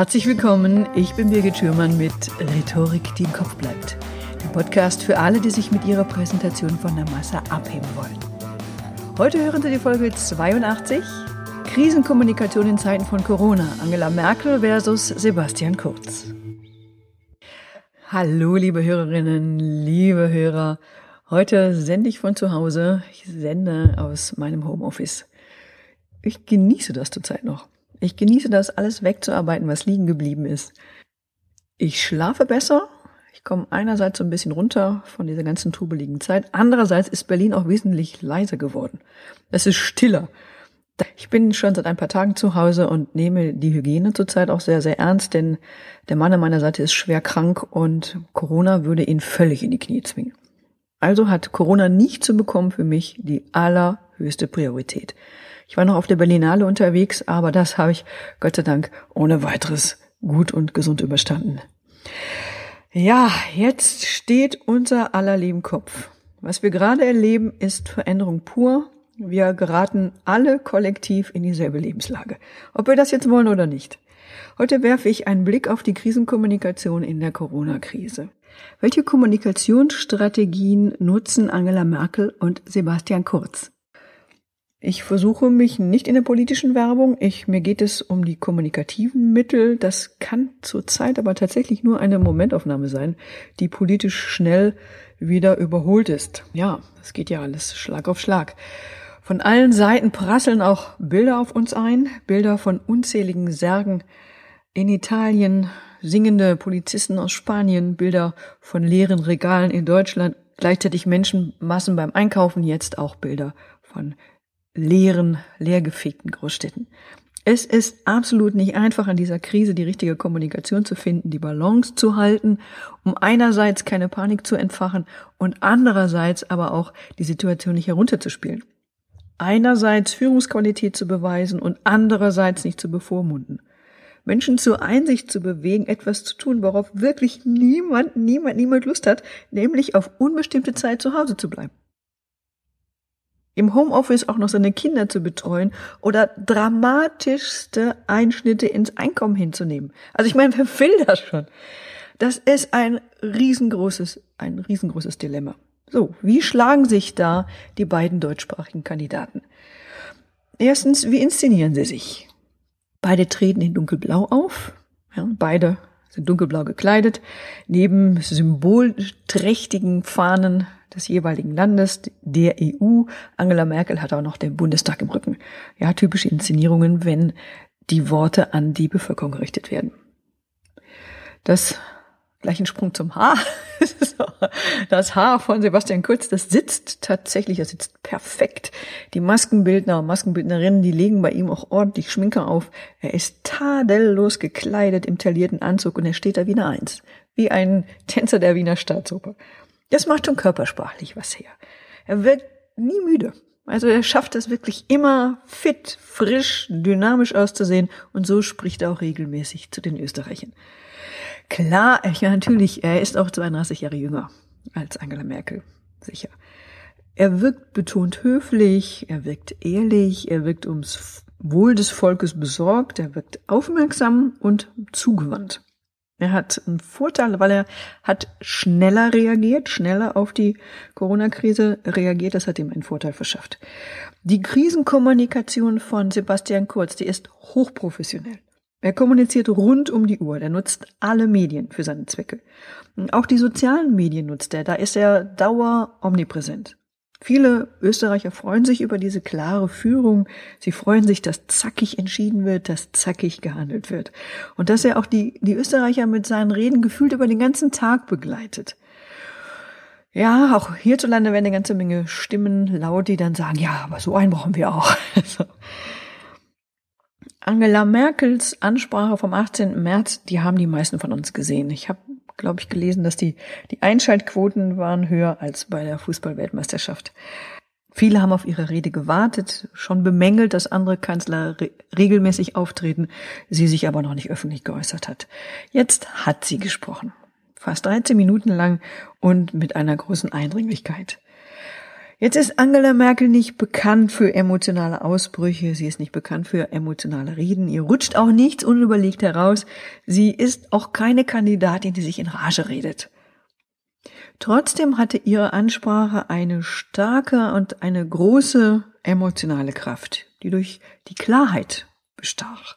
Herzlich willkommen, ich bin Birgit Schürmann mit Rhetorik, die im Kopf bleibt. Der Podcast für alle, die sich mit ihrer Präsentation von der Masse abheben wollen. Heute hören Sie die Folge 82, Krisenkommunikation in Zeiten von Corona, Angela Merkel versus Sebastian Kurz. Hallo, liebe Hörerinnen, liebe Hörer. Heute sende ich von zu Hause, ich sende aus meinem Homeoffice. Ich genieße das zurzeit noch. Ich genieße das, alles wegzuarbeiten, was liegen geblieben ist. Ich schlafe besser. Ich komme einerseits so ein bisschen runter von dieser ganzen trubeligen Zeit. Andererseits ist Berlin auch wesentlich leiser geworden. Es ist stiller. Ich bin schon seit ein paar Tagen zu Hause und nehme die Hygiene zurzeit auch sehr, sehr ernst, denn der Mann an meiner Seite ist schwer krank und Corona würde ihn völlig in die Knie zwingen. Also hat Corona nicht zu bekommen für mich die allerhöchste Priorität. Ich war noch auf der Berlinale unterwegs, aber das habe ich Gott sei Dank ohne weiteres gut und gesund überstanden. Ja, jetzt steht unser aller Leben Kopf. Was wir gerade erleben, ist Veränderung pur. Wir geraten alle kollektiv in dieselbe Lebenslage. Ob wir das jetzt wollen oder nicht. Heute werfe ich einen Blick auf die Krisenkommunikation in der Corona-Krise. Welche Kommunikationsstrategien nutzen Angela Merkel und Sebastian Kurz? Ich versuche mich nicht in der politischen Werbung. Ich, mir geht es um die kommunikativen Mittel. Das kann zurzeit aber tatsächlich nur eine Momentaufnahme sein, die politisch schnell wieder überholt ist. Ja, das geht ja alles Schlag auf Schlag. Von allen Seiten prasseln auch Bilder auf uns ein. Bilder von unzähligen Särgen in Italien, singende Polizisten aus Spanien, Bilder von leeren Regalen in Deutschland, gleichzeitig Menschenmassen beim Einkaufen, jetzt auch Bilder von leeren, leergefegten Großstädten. Es ist absolut nicht einfach, an dieser Krise die richtige Kommunikation zu finden, die Balance zu halten, um einerseits keine Panik zu entfachen und andererseits aber auch die Situation nicht herunterzuspielen. Einerseits Führungsqualität zu beweisen und andererseits nicht zu bevormunden. Menschen zur Einsicht zu bewegen, etwas zu tun, worauf wirklich niemand, niemand, niemand Lust hat, nämlich auf unbestimmte Zeit zu Hause zu bleiben im Homeoffice auch noch seine Kinder zu betreuen oder dramatischste Einschnitte ins Einkommen hinzunehmen. Also ich meine, wer will das schon? Das ist ein riesengroßes, ein riesengroßes Dilemma. So, wie schlagen sich da die beiden deutschsprachigen Kandidaten? Erstens, wie inszenieren sie sich? Beide treten in dunkelblau auf. Ja, beide sind dunkelblau gekleidet. Neben symbolträchtigen Fahnen des jeweiligen Landes, der EU. Angela Merkel hat auch noch den Bundestag im Rücken. Ja, typische Inszenierungen, wenn die Worte an die Bevölkerung gerichtet werden. Das gleich ein Sprung zum Haar. Das Haar von Sebastian Kurz, das sitzt tatsächlich, das sitzt perfekt. Die Maskenbildner und Maskenbildnerinnen, die legen bei ihm auch ordentlich Schminke auf. Er ist tadellos gekleidet im taillierten Anzug und er steht da wie eine Eins. Wie ein Tänzer der Wiener Staatsoper. Das macht schon körpersprachlich was her. Er wird nie müde. Also er schafft es wirklich immer fit, frisch, dynamisch auszusehen und so spricht er auch regelmäßig zu den Österreichern. Klar, ja, natürlich, er ist auch 32 Jahre jünger als Angela Merkel, sicher. Er wirkt betont höflich, er wirkt ehrlich, er wirkt ums Wohl des Volkes besorgt, er wirkt aufmerksam und zugewandt. Er hat einen Vorteil, weil er hat schneller reagiert, schneller auf die Corona-Krise reagiert. Das hat ihm einen Vorteil verschafft. Die Krisenkommunikation von Sebastian Kurz, die ist hochprofessionell. Er kommuniziert rund um die Uhr. Er nutzt alle Medien für seine Zwecke. Auch die sozialen Medien nutzt er. Da ist er dauer omnipräsent. Viele Österreicher freuen sich über diese klare Führung. Sie freuen sich, dass zackig entschieden wird, dass zackig gehandelt wird. Und dass er auch die, die Österreicher mit seinen Reden gefühlt über den ganzen Tag begleitet. Ja, auch hierzulande werden eine ganze Menge Stimmen laut, die dann sagen, ja, aber so einen brauchen wir auch. Angela Merkels Ansprache vom 18. März, die haben die meisten von uns gesehen. Ich habe glaube ich, gelesen, dass die, die Einschaltquoten waren höher als bei der Fußballweltmeisterschaft. Viele haben auf ihre Rede gewartet, schon bemängelt, dass andere Kanzler re regelmäßig auftreten, sie sich aber noch nicht öffentlich geäußert hat. Jetzt hat sie gesprochen. Fast 13 Minuten lang und mit einer großen Eindringlichkeit. Jetzt ist Angela Merkel nicht bekannt für emotionale Ausbrüche, sie ist nicht bekannt für emotionale Reden, ihr rutscht auch nichts unüberlegt heraus, sie ist auch keine Kandidatin, die sich in Rage redet. Trotzdem hatte ihre Ansprache eine starke und eine große emotionale Kraft, die durch die Klarheit bestach,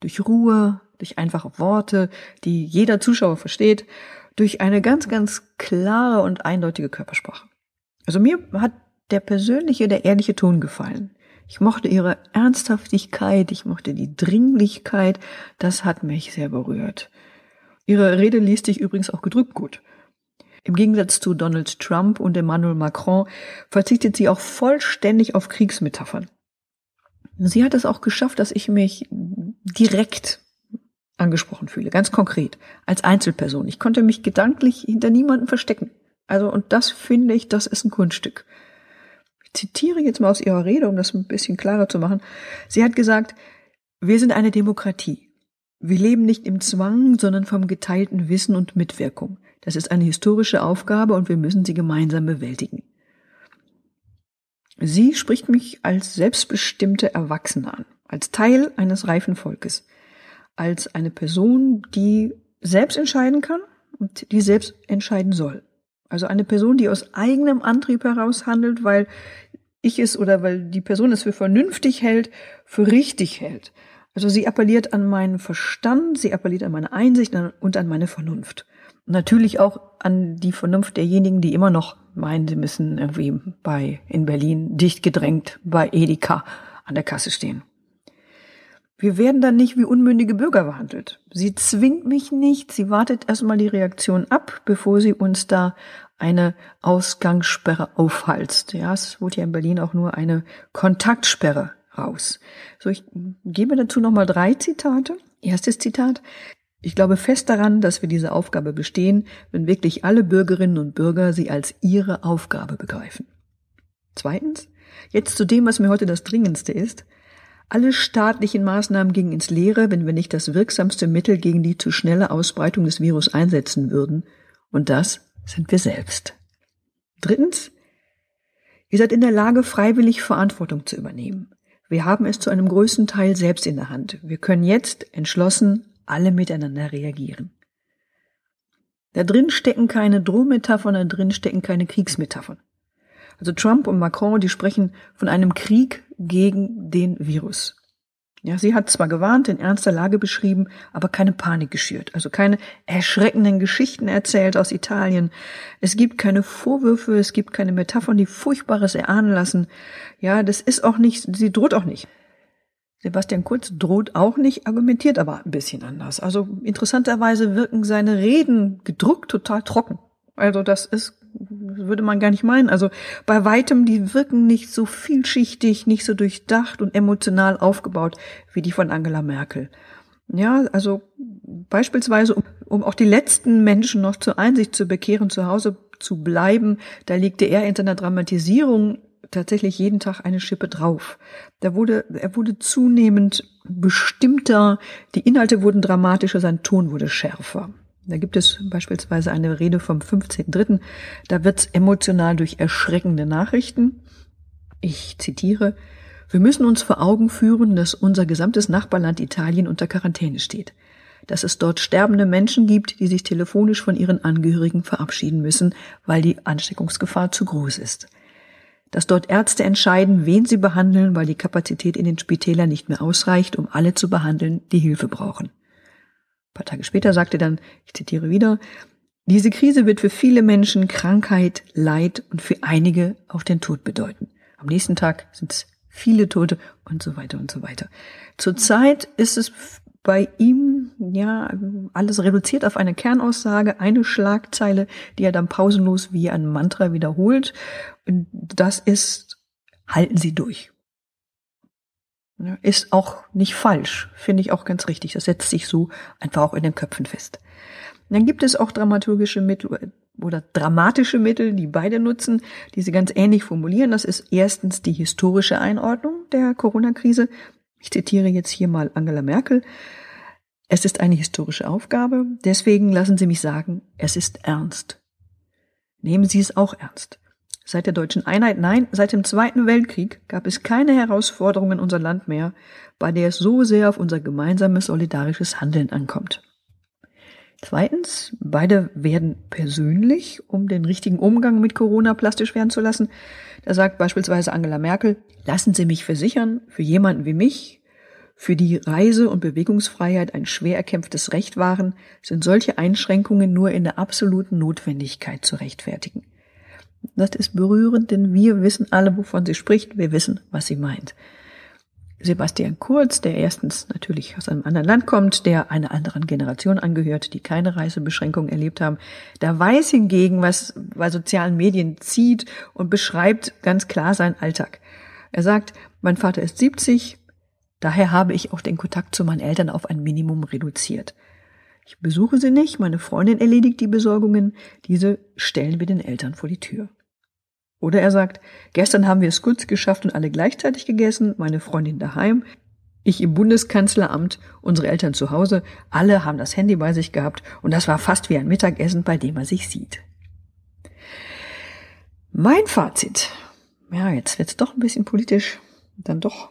durch Ruhe, durch einfache Worte, die jeder Zuschauer versteht, durch eine ganz, ganz klare und eindeutige Körpersprache. Also mir hat der persönliche, der ehrliche Ton gefallen. Ich mochte ihre Ernsthaftigkeit, ich mochte die Dringlichkeit, das hat mich sehr berührt. Ihre Rede liest sich übrigens auch gedrückt gut. Im Gegensatz zu Donald Trump und Emmanuel Macron verzichtet sie auch vollständig auf Kriegsmetaphern. Sie hat es auch geschafft, dass ich mich direkt angesprochen fühle, ganz konkret, als Einzelperson. Ich konnte mich gedanklich hinter niemanden verstecken. Also, und das finde ich, das ist ein Kunststück. Ich zitiere jetzt mal aus ihrer Rede, um das ein bisschen klarer zu machen. Sie hat gesagt, wir sind eine Demokratie. Wir leben nicht im Zwang, sondern vom geteilten Wissen und Mitwirkung. Das ist eine historische Aufgabe und wir müssen sie gemeinsam bewältigen. Sie spricht mich als selbstbestimmte Erwachsene an, als Teil eines reifen Volkes, als eine Person, die selbst entscheiden kann und die selbst entscheiden soll. Also eine Person, die aus eigenem Antrieb heraus handelt, weil ich es oder weil die Person es für vernünftig hält, für richtig hält. Also sie appelliert an meinen Verstand, sie appelliert an meine Einsicht und an meine Vernunft. Natürlich auch an die Vernunft derjenigen, die immer noch meinen, sie müssen irgendwie bei, in Berlin dicht gedrängt bei Edeka an der Kasse stehen. Wir werden dann nicht wie unmündige Bürger behandelt. Sie zwingt mich nicht, sie wartet erstmal die Reaktion ab, bevor sie uns da eine Ausgangssperre aufhalst. Ja, es wurde ja in Berlin auch nur eine Kontaktsperre raus. So, ich gebe dazu nochmal drei Zitate. Erstes Zitat. Ich glaube fest daran, dass wir diese Aufgabe bestehen, wenn wirklich alle Bürgerinnen und Bürger sie als ihre Aufgabe begreifen. Zweitens. Jetzt zu dem, was mir heute das Dringendste ist. Alle staatlichen Maßnahmen gingen ins Leere, wenn wir nicht das wirksamste Mittel gegen die zu schnelle Ausbreitung des Virus einsetzen würden. Und das sind wir selbst. Drittens, ihr seid in der Lage, freiwillig Verantwortung zu übernehmen. Wir haben es zu einem größten Teil selbst in der Hand. Wir können jetzt entschlossen alle miteinander reagieren. Da drin stecken keine Drohmetaphern, da drin stecken keine Kriegsmetaphern. Also Trump und Macron, die sprechen von einem Krieg gegen den Virus. Ja, sie hat zwar gewarnt, in ernster Lage beschrieben, aber keine Panik geschürt, also keine erschreckenden Geschichten erzählt aus Italien. Es gibt keine Vorwürfe, es gibt keine Metaphern, die Furchtbares erahnen lassen. Ja, das ist auch nicht, sie droht auch nicht. Sebastian Kurz droht auch nicht, argumentiert aber ein bisschen anders. Also interessanterweise wirken seine Reden gedruckt total trocken. Also das ist würde man gar nicht meinen. Also bei weitem, die wirken nicht so vielschichtig, nicht so durchdacht und emotional aufgebaut wie die von Angela Merkel. Ja, also beispielsweise, um, um auch die letzten Menschen noch zur Einsicht zu bekehren, zu Hause zu bleiben, da legte er in seiner Dramatisierung tatsächlich jeden Tag eine Schippe drauf. Da wurde, er wurde zunehmend bestimmter, die Inhalte wurden dramatischer, sein Ton wurde schärfer. Da gibt es beispielsweise eine Rede vom 15.3. Da wird's emotional durch erschreckende Nachrichten. Ich zitiere, wir müssen uns vor Augen führen, dass unser gesamtes Nachbarland Italien unter Quarantäne steht. Dass es dort sterbende Menschen gibt, die sich telefonisch von ihren Angehörigen verabschieden müssen, weil die Ansteckungsgefahr zu groß ist. Dass dort Ärzte entscheiden, wen sie behandeln, weil die Kapazität in den Spitälern nicht mehr ausreicht, um alle zu behandeln, die Hilfe brauchen paar Tage später sagte dann, ich zitiere wieder, diese Krise wird für viele Menschen Krankheit, Leid und für einige auch den Tod bedeuten. Am nächsten Tag sind es viele Tote und so weiter und so weiter. Zurzeit ist es bei ihm ja alles reduziert auf eine Kernaussage, eine Schlagzeile, die er dann pausenlos wie ein Mantra wiederholt. Und das ist, halten Sie durch. Ist auch nicht falsch, finde ich auch ganz richtig. Das setzt sich so einfach auch in den Köpfen fest. Dann gibt es auch dramaturgische Mittel oder dramatische Mittel, die beide nutzen, die sie ganz ähnlich formulieren. Das ist erstens die historische Einordnung der Corona-Krise. Ich zitiere jetzt hier mal Angela Merkel. Es ist eine historische Aufgabe, deswegen lassen Sie mich sagen, es ist ernst. Nehmen Sie es auch ernst. Seit der deutschen Einheit, nein, seit dem Zweiten Weltkrieg gab es keine Herausforderung in unser Land mehr, bei der es so sehr auf unser gemeinsames solidarisches Handeln ankommt. Zweitens, beide werden persönlich, um den richtigen Umgang mit Corona plastisch werden zu lassen. Da sagt beispielsweise Angela Merkel, lassen Sie mich versichern, für jemanden wie mich, für die Reise- und Bewegungsfreiheit ein schwer erkämpftes Recht waren, sind solche Einschränkungen nur in der absoluten Notwendigkeit zu rechtfertigen. Das ist berührend, denn wir wissen alle, wovon sie spricht. Wir wissen, was sie meint. Sebastian Kurz, der erstens natürlich aus einem anderen Land kommt, der einer anderen Generation angehört, die keine Reisebeschränkungen erlebt haben, da weiß hingegen, was bei sozialen Medien zieht und beschreibt ganz klar seinen Alltag. Er sagt, mein Vater ist 70, daher habe ich auch den Kontakt zu meinen Eltern auf ein Minimum reduziert. Ich besuche sie nicht, meine Freundin erledigt die Besorgungen, diese stellen wir den Eltern vor die Tür. Oder er sagt, gestern haben wir es kurz geschafft und alle gleichzeitig gegessen, meine Freundin daheim, ich im Bundeskanzleramt, unsere Eltern zu Hause, alle haben das Handy bei sich gehabt und das war fast wie ein Mittagessen, bei dem man sich sieht. Mein Fazit. Ja, jetzt wird's doch ein bisschen politisch. Dann doch.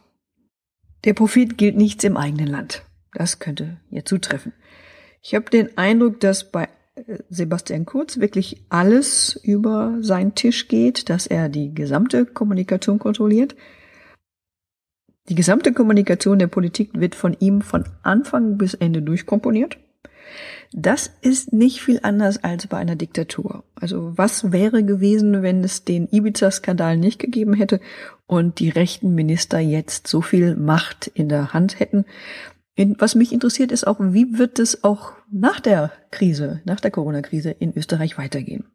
Der Prophet gilt nichts im eigenen Land. Das könnte hier zutreffen. Ich habe den Eindruck, dass bei äh, Sebastian Kurz wirklich alles über seinen Tisch geht, dass er die gesamte Kommunikation kontrolliert. Die gesamte Kommunikation der Politik wird von ihm von Anfang bis Ende durchkomponiert. Das ist nicht viel anders als bei einer Diktatur. Also was wäre gewesen, wenn es den Ibiza-Skandal nicht gegeben hätte und die rechten Minister jetzt so viel Macht in der Hand hätten, was mich interessiert ist auch, wie wird es auch nach der Krise, nach der Corona-Krise in Österreich weitergehen?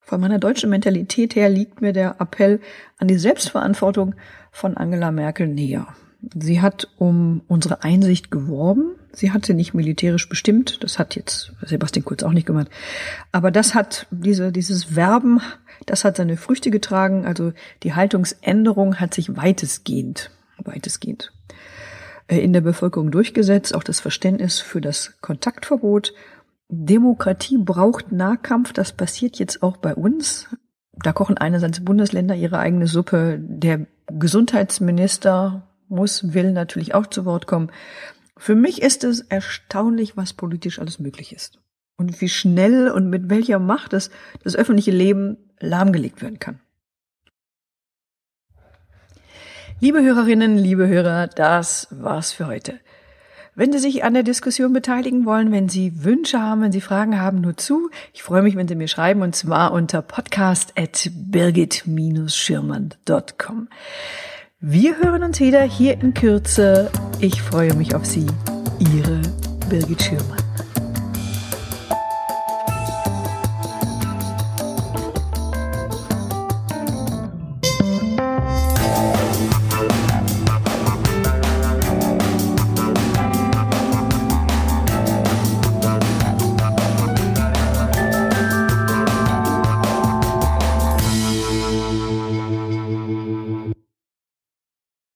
Von meiner deutschen Mentalität her liegt mir der Appell an die Selbstverantwortung von Angela Merkel näher. Sie hat um unsere Einsicht geworben. Sie hat sie nicht militärisch bestimmt. Das hat jetzt Sebastian Kurz auch nicht gemacht. Aber das hat diese, dieses Werben, das hat seine Früchte getragen. Also die Haltungsänderung hat sich weitestgehend, weitestgehend in der Bevölkerung durchgesetzt, auch das Verständnis für das Kontaktverbot. Demokratie braucht Nahkampf, das passiert jetzt auch bei uns. Da kochen einerseits Bundesländer ihre eigene Suppe. Der Gesundheitsminister muss, will natürlich auch zu Wort kommen. Für mich ist es erstaunlich, was politisch alles möglich ist. Und wie schnell und mit welcher Macht das, das öffentliche Leben lahmgelegt werden kann. Liebe Hörerinnen, liebe Hörer, das war's für heute. Wenn Sie sich an der Diskussion beteiligen wollen, wenn Sie Wünsche haben, wenn Sie Fragen haben, nur zu. Ich freue mich, wenn Sie mir schreiben, und zwar unter podcast at birgit-schirmann.com. Wir hören uns wieder hier in Kürze. Ich freue mich auf Sie. Ihre Birgit Schirmann.